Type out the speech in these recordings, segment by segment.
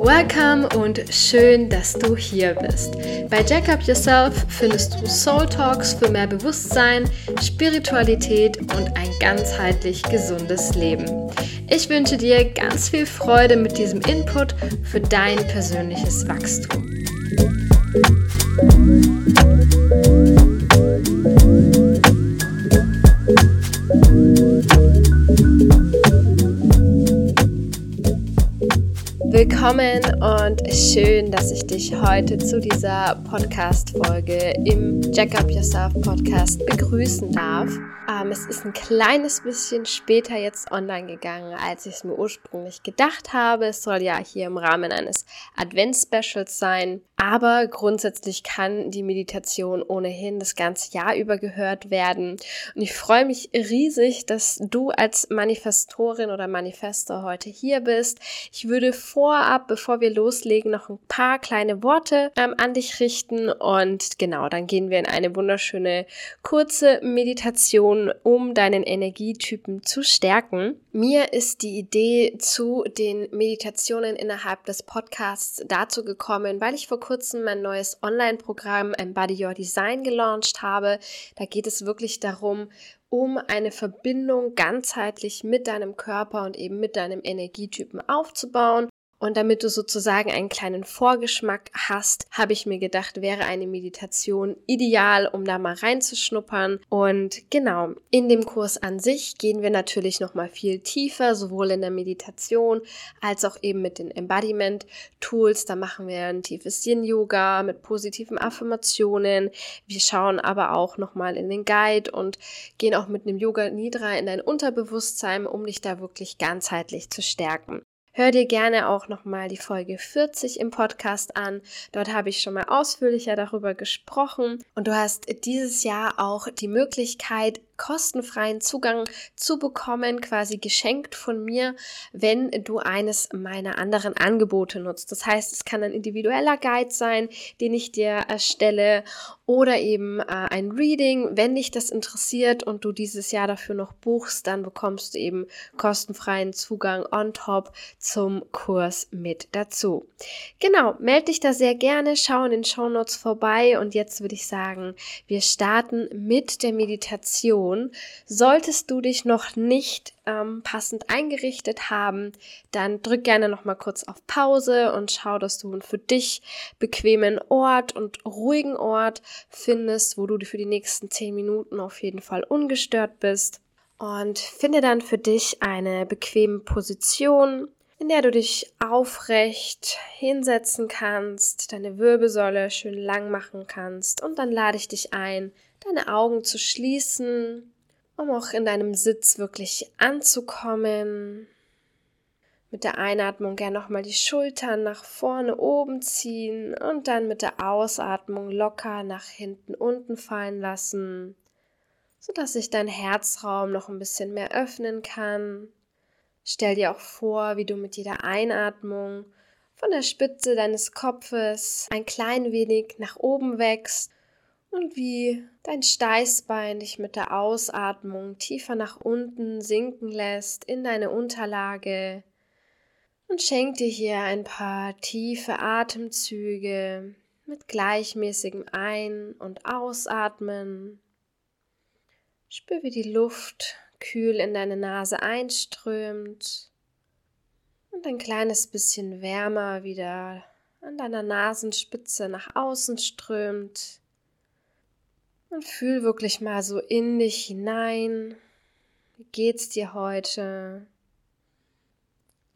Welcome und schön, dass du hier bist. Bei Jack Up Yourself findest du Soul Talks für mehr Bewusstsein, Spiritualität und ein ganzheitlich gesundes Leben. Ich wünsche dir ganz viel Freude mit diesem Input für dein persönliches Wachstum. Willkommen und schön, dass ich dich heute zu dieser Podcast-Folge im Jack Up Yourself Podcast begrüßen darf. Ähm, es ist ein kleines bisschen später jetzt online gegangen, als ich es mir ursprünglich gedacht habe. Es soll ja hier im Rahmen eines Advents-Specials sein. Aber grundsätzlich kann die Meditation ohnehin das ganze Jahr über gehört werden. Und ich freue mich riesig, dass du als Manifestorin oder Manifestor heute hier bist. Ich würde vorab, bevor wir loslegen, noch ein paar kleine Worte ähm, an dich richten. Und genau, dann gehen wir in eine wunderschöne kurze Meditation, um deinen Energietypen zu stärken. Mir ist die Idee zu den Meditationen innerhalb des Podcasts dazu gekommen, weil ich vor kurzem mein neues Online-Programm Embody Your Design gelauncht habe. Da geht es wirklich darum, um eine Verbindung ganzheitlich mit deinem Körper und eben mit deinem Energietypen aufzubauen. Und damit du sozusagen einen kleinen Vorgeschmack hast, habe ich mir gedacht, wäre eine Meditation ideal, um da mal reinzuschnuppern. Und genau, in dem Kurs an sich gehen wir natürlich noch mal viel tiefer, sowohl in der Meditation als auch eben mit den Embodiment Tools. Da machen wir ein tiefes Yin Yoga mit positiven Affirmationen. Wir schauen aber auch noch mal in den Guide und gehen auch mit einem Yoga Nidra in dein Unterbewusstsein, um dich da wirklich ganzheitlich zu stärken. Hör dir gerne auch nochmal die Folge 40 im Podcast an. Dort habe ich schon mal ausführlicher darüber gesprochen. Und du hast dieses Jahr auch die Möglichkeit, kostenfreien Zugang zu bekommen, quasi geschenkt von mir, wenn du eines meiner anderen Angebote nutzt. Das heißt, es kann ein individueller Guide sein, den ich dir erstelle oder eben äh, ein Reading. Wenn dich das interessiert und du dieses Jahr dafür noch buchst, dann bekommst du eben kostenfreien Zugang on top zum Kurs mit dazu. Genau, melde dich da sehr gerne, schau in den Show Notes vorbei und jetzt würde ich sagen, wir starten mit der Meditation. Solltest du dich noch nicht ähm, passend eingerichtet haben, dann drück gerne noch mal kurz auf Pause und schau, dass du einen für dich bequemen Ort und ruhigen Ort findest, wo du für die nächsten zehn Minuten auf jeden Fall ungestört bist. Und finde dann für dich eine bequeme Position, in der du dich aufrecht hinsetzen kannst, deine Wirbelsäule schön lang machen kannst und dann lade ich dich ein, deine Augen zu schließen, um auch in deinem Sitz wirklich anzukommen. Mit der Einatmung gerne nochmal die Schultern nach vorne oben ziehen und dann mit der Ausatmung locker nach hinten unten fallen lassen, sodass sich dein Herzraum noch ein bisschen mehr öffnen kann. Stell dir auch vor, wie du mit jeder Einatmung von der Spitze deines Kopfes ein klein wenig nach oben wächst und wie dein Steißbein dich mit der Ausatmung tiefer nach unten sinken lässt in deine Unterlage und schenk dir hier ein paar tiefe Atemzüge mit gleichmäßigem Ein- und Ausatmen. Spür, wie die Luft kühl in deine Nase einströmt und ein kleines bisschen wärmer wieder an deiner Nasenspitze nach außen strömt. Und fühl wirklich mal so in dich hinein. Wie geht's dir heute?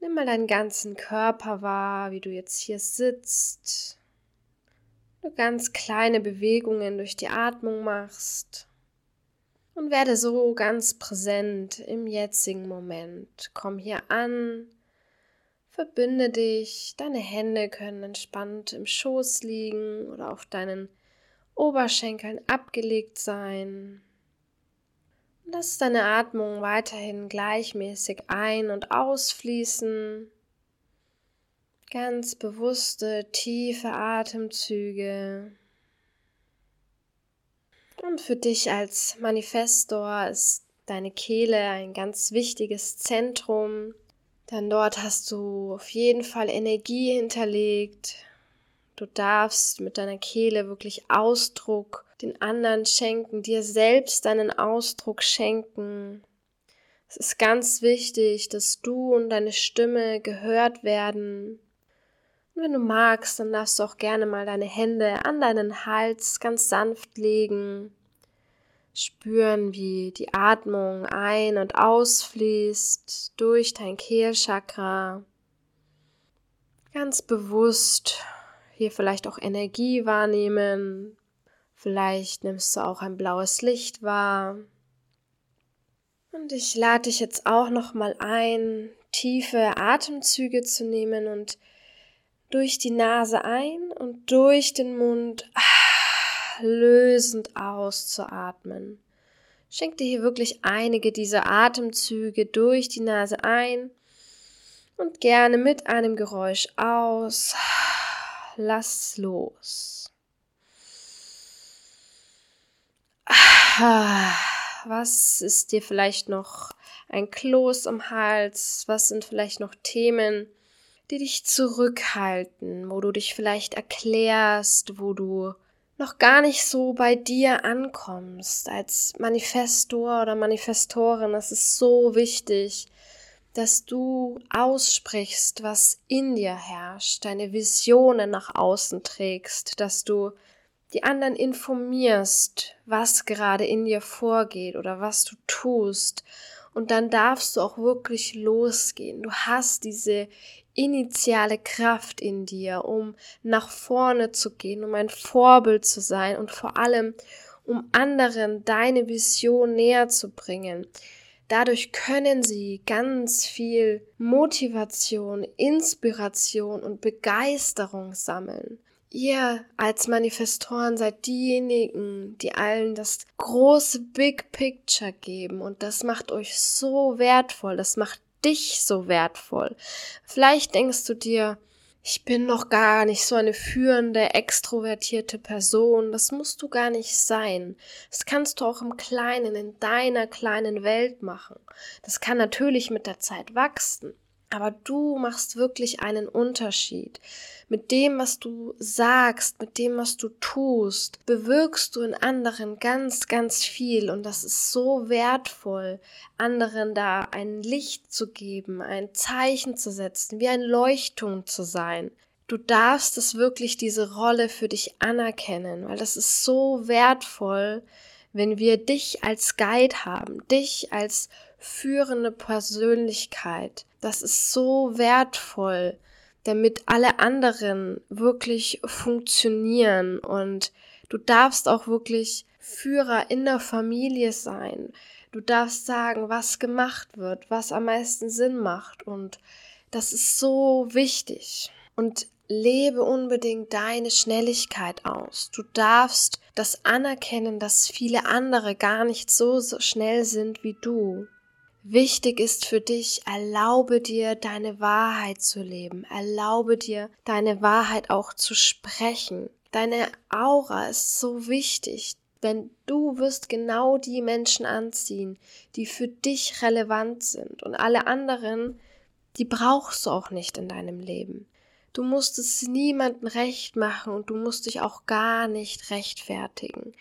Nimm mal deinen ganzen Körper wahr, wie du jetzt hier sitzt. Du ganz kleine Bewegungen durch die Atmung machst. Und werde so ganz präsent im jetzigen Moment. Komm hier an, verbinde dich. Deine Hände können entspannt im Schoß liegen oder auf deinen Oberschenkeln abgelegt sein. Lass deine Atmung weiterhin gleichmäßig ein- und ausfließen. Ganz bewusste, tiefe Atemzüge. Und für dich als Manifestor ist deine Kehle ein ganz wichtiges Zentrum. Denn dort hast du auf jeden Fall Energie hinterlegt. Du darfst mit deiner Kehle wirklich Ausdruck den anderen schenken, dir selbst deinen Ausdruck schenken. Es ist ganz wichtig, dass du und deine Stimme gehört werden. Und wenn du magst, dann darfst du auch gerne mal deine Hände an deinen Hals ganz sanft legen. Spüren, wie die Atmung ein- und ausfließt durch dein Kehlchakra. Ganz bewusst hier vielleicht auch Energie wahrnehmen. Vielleicht nimmst du auch ein blaues Licht wahr. Und ich lade dich jetzt auch noch mal ein, tiefe Atemzüge zu nehmen und durch die Nase ein und durch den Mund ah, lösend auszuatmen. Schenk dir hier wirklich einige dieser Atemzüge durch die Nase ein und gerne mit einem Geräusch aus. Lass los. Ah, was ist dir vielleicht noch ein Kloß am Hals? Was sind vielleicht noch Themen, die dich zurückhalten, wo du dich vielleicht erklärst, wo du noch gar nicht so bei dir ankommst als Manifestor oder Manifestorin. Es ist so wichtig, dass du aussprichst, was in dir herrscht, deine Visionen nach außen trägst, dass du die anderen informierst, was gerade in dir vorgeht oder was du tust. Und dann darfst du auch wirklich losgehen. Du hast diese initiale Kraft in dir, um nach vorne zu gehen, um ein Vorbild zu sein und vor allem, um anderen deine Vision näher zu bringen. Dadurch können sie ganz viel Motivation, Inspiration und Begeisterung sammeln. Ihr als Manifestoren seid diejenigen, die allen das große Big Picture geben und das macht euch so wertvoll, das macht dich so wertvoll. Vielleicht denkst du dir, ich bin noch gar nicht so eine führende, extrovertierte Person. Das musst du gar nicht sein. Das kannst du auch im Kleinen, in deiner kleinen Welt machen. Das kann natürlich mit der Zeit wachsen. Aber du machst wirklich einen Unterschied. Mit dem, was du sagst, mit dem, was du tust, bewirkst du in anderen ganz, ganz viel. Und das ist so wertvoll, anderen da ein Licht zu geben, ein Zeichen zu setzen, wie ein Leuchtturm zu sein. Du darfst es wirklich diese Rolle für dich anerkennen, weil das ist so wertvoll, wenn wir dich als Guide haben, dich als führende Persönlichkeit. Das ist so wertvoll, damit alle anderen wirklich funktionieren und du darfst auch wirklich Führer in der Familie sein. Du darfst sagen, was gemacht wird, was am meisten Sinn macht und das ist so wichtig. Und lebe unbedingt deine Schnelligkeit aus. Du darfst das anerkennen, dass viele andere gar nicht so, so schnell sind wie du. Wichtig ist für dich, erlaube dir deine Wahrheit zu leben, erlaube dir deine Wahrheit auch zu sprechen. Deine Aura ist so wichtig, denn du wirst genau die Menschen anziehen, die für dich relevant sind und alle anderen, die brauchst du auch nicht in deinem Leben. Du musst es niemandem recht machen und du musst dich auch gar nicht rechtfertigen.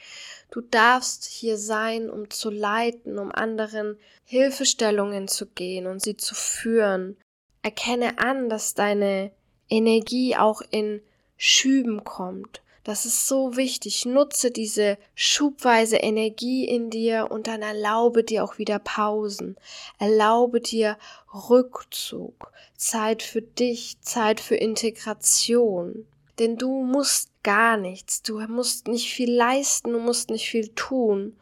Du darfst hier sein, um zu leiten, um anderen Hilfestellungen zu gehen und sie zu führen. Erkenne an, dass deine Energie auch in Schüben kommt. Das ist so wichtig. Nutze diese schubweise Energie in dir und dann erlaube dir auch wieder Pausen. Erlaube dir Rückzug. Zeit für dich, Zeit für Integration. Denn du musst gar nichts. Du musst nicht viel leisten, du musst nicht viel tun.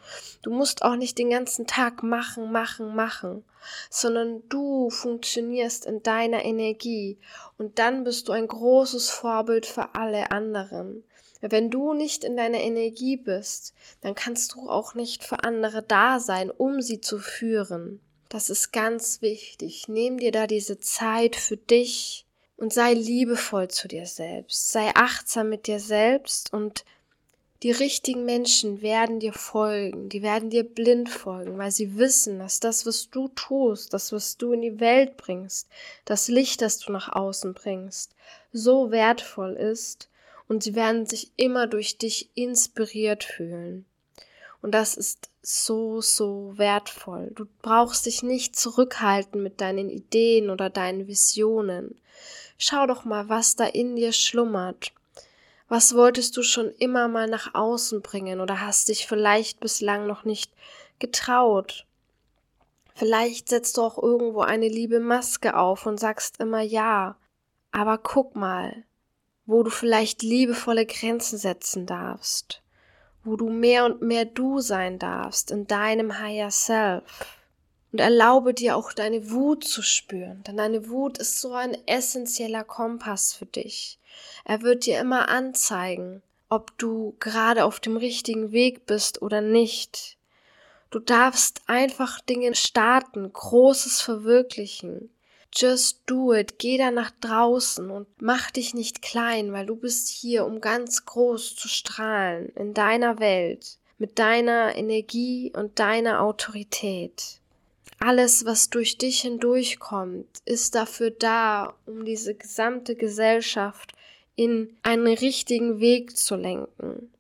Du musst auch nicht den ganzen Tag machen, machen, machen, sondern du funktionierst in deiner Energie und dann bist du ein großes Vorbild für alle anderen. Wenn du nicht in deiner Energie bist, dann kannst du auch nicht für andere da sein, um sie zu führen. Das ist ganz wichtig. Nimm dir da diese Zeit für dich, Und sei liebevoll zu dir selbst, sei achtsam mit dir selbst und die richtigen Menschen werden dir folgen, die werden dir blind folgen, weil sie wissen, dass das, was du tust, das, was du in die Welt bringst, das Licht, das du nach außen bringst, so wertvoll ist und sie werden sich immer durch dich inspiriert fühlen. Und das ist so, so wertvoll. Du brauchst dich nicht zurückhalten mit deinen Ideen oder deinen Visionen. Schau doch mal, was da in dir schlummert. Was wolltest du schon immer mal nach außen bringen oder hast dich vielleicht bislang noch nicht getraut? Vielleicht setzt du auch irgendwo eine liebe Maske auf und sagst immer ja. Aber guck mal, wo du vielleicht liebevolle Grenzen setzen darfst, wo du mehr und mehr du sein darfst in deinem Higher Self. Und erlaube dir auch deine Wut zu spüren, denn deine Wut ist so ein essentieller Kompass für dich. Er wird dir immer anzeigen, ob du gerade auf dem richtigen Weg bist oder nicht. Du darfst einfach Dinge starten, Großes verwirklichen. Just do it. Geh da nach draußen und mach dich nicht klein, weil du bist hier, um ganz groß zu strahlen in deiner Welt, mit deiner Energie und deiner Autorität. Alles, was durch dich hindurchkommt, ist dafür da, um diese gesamte Gesellschaft in einen richtigen Weg zu lenken,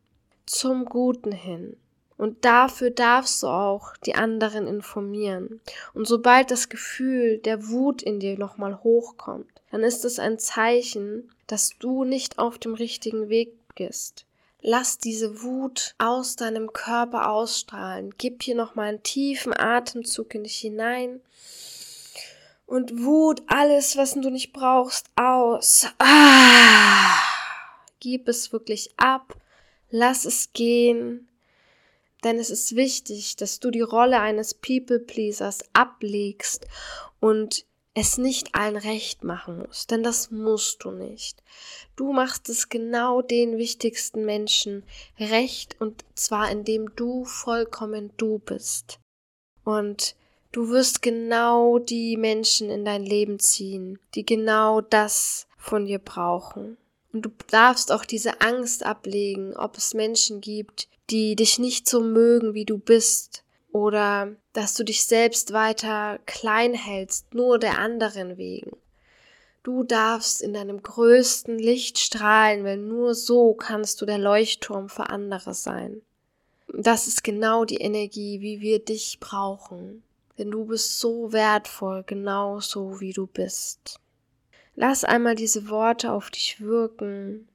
zum Guten hin. Und dafür darfst du auch die anderen informieren. Und sobald das Gefühl der Wut in dir nochmal hochkommt, dann ist es ein Zeichen, dass du nicht auf dem richtigen Weg bist. Lass diese Wut aus deinem Körper ausstrahlen. Gib hier nochmal einen tiefen Atemzug in dich hinein und Wut, alles, was du nicht brauchst, aus. Ah, gib es wirklich ab, lass es gehen, denn es ist wichtig, dass du die Rolle eines People-Pleasers ablegst und es nicht allen recht machen musst, denn das musst du nicht. Du machst es genau den wichtigsten Menschen recht und zwar indem du vollkommen du bist. Und Du wirst genau die Menschen in dein Leben ziehen, die genau das von dir brauchen. Und du darfst auch diese Angst ablegen, ob es Menschen gibt, die dich nicht so mögen, wie du bist, oder dass du dich selbst weiter klein hältst, nur der anderen wegen. Du darfst in deinem größten Licht strahlen, weil nur so kannst du der Leuchtturm für andere sein. Das ist genau die Energie, wie wir dich brauchen denn du bist so wertvoll, genauso wie du bist. Lass einmal diese Worte auf dich wirken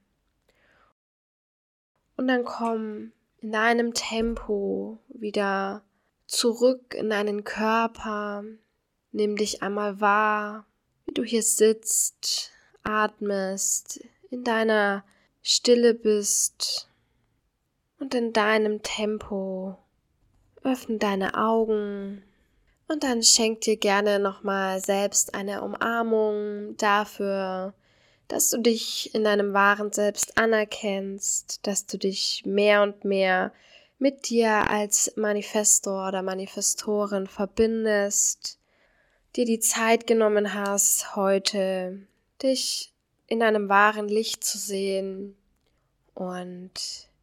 und dann komm in deinem Tempo wieder zurück in deinen Körper. Nimm dich einmal wahr, wie du hier sitzt, atmest, in deiner Stille bist und in deinem Tempo. Öffne deine Augen und dann schenk dir gerne nochmal selbst eine Umarmung dafür, dass du dich in deinem wahren Selbst anerkennst, dass du dich mehr und mehr mit dir als Manifestor oder Manifestorin verbindest, dir die Zeit genommen hast, heute dich in einem wahren Licht zu sehen. Und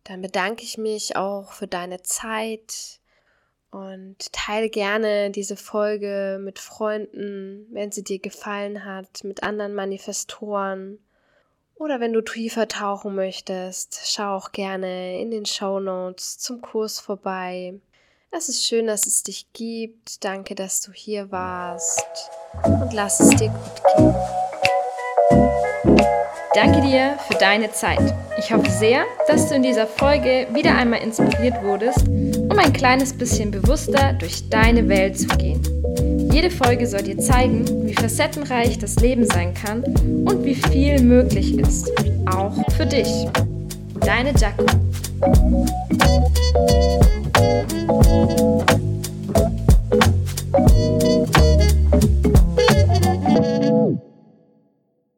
dann bedanke ich mich auch für deine Zeit, und teile gerne diese Folge mit Freunden, wenn sie dir gefallen hat, mit anderen Manifestoren. Oder wenn du tiefer tauchen möchtest, schau auch gerne in den Show Notes zum Kurs vorbei. Es ist schön, dass es dich gibt. Danke, dass du hier warst. Und lass es dir gut gehen. Danke dir für deine Zeit. Ich hoffe sehr, dass du in dieser Folge wieder einmal inspiriert wurdest, um ein kleines bisschen bewusster durch deine Welt zu gehen. Jede Folge soll dir zeigen, wie facettenreich das Leben sein kann und wie viel möglich ist, auch für dich. Deine Jaco.